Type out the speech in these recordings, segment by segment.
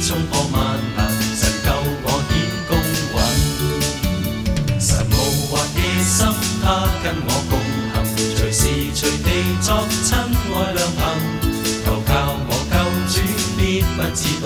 冲破万难，神救我显公允。神无话野心，他跟我共行，随时随地作亲爱良朋。投靠我救主，必不致动。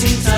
wasting time.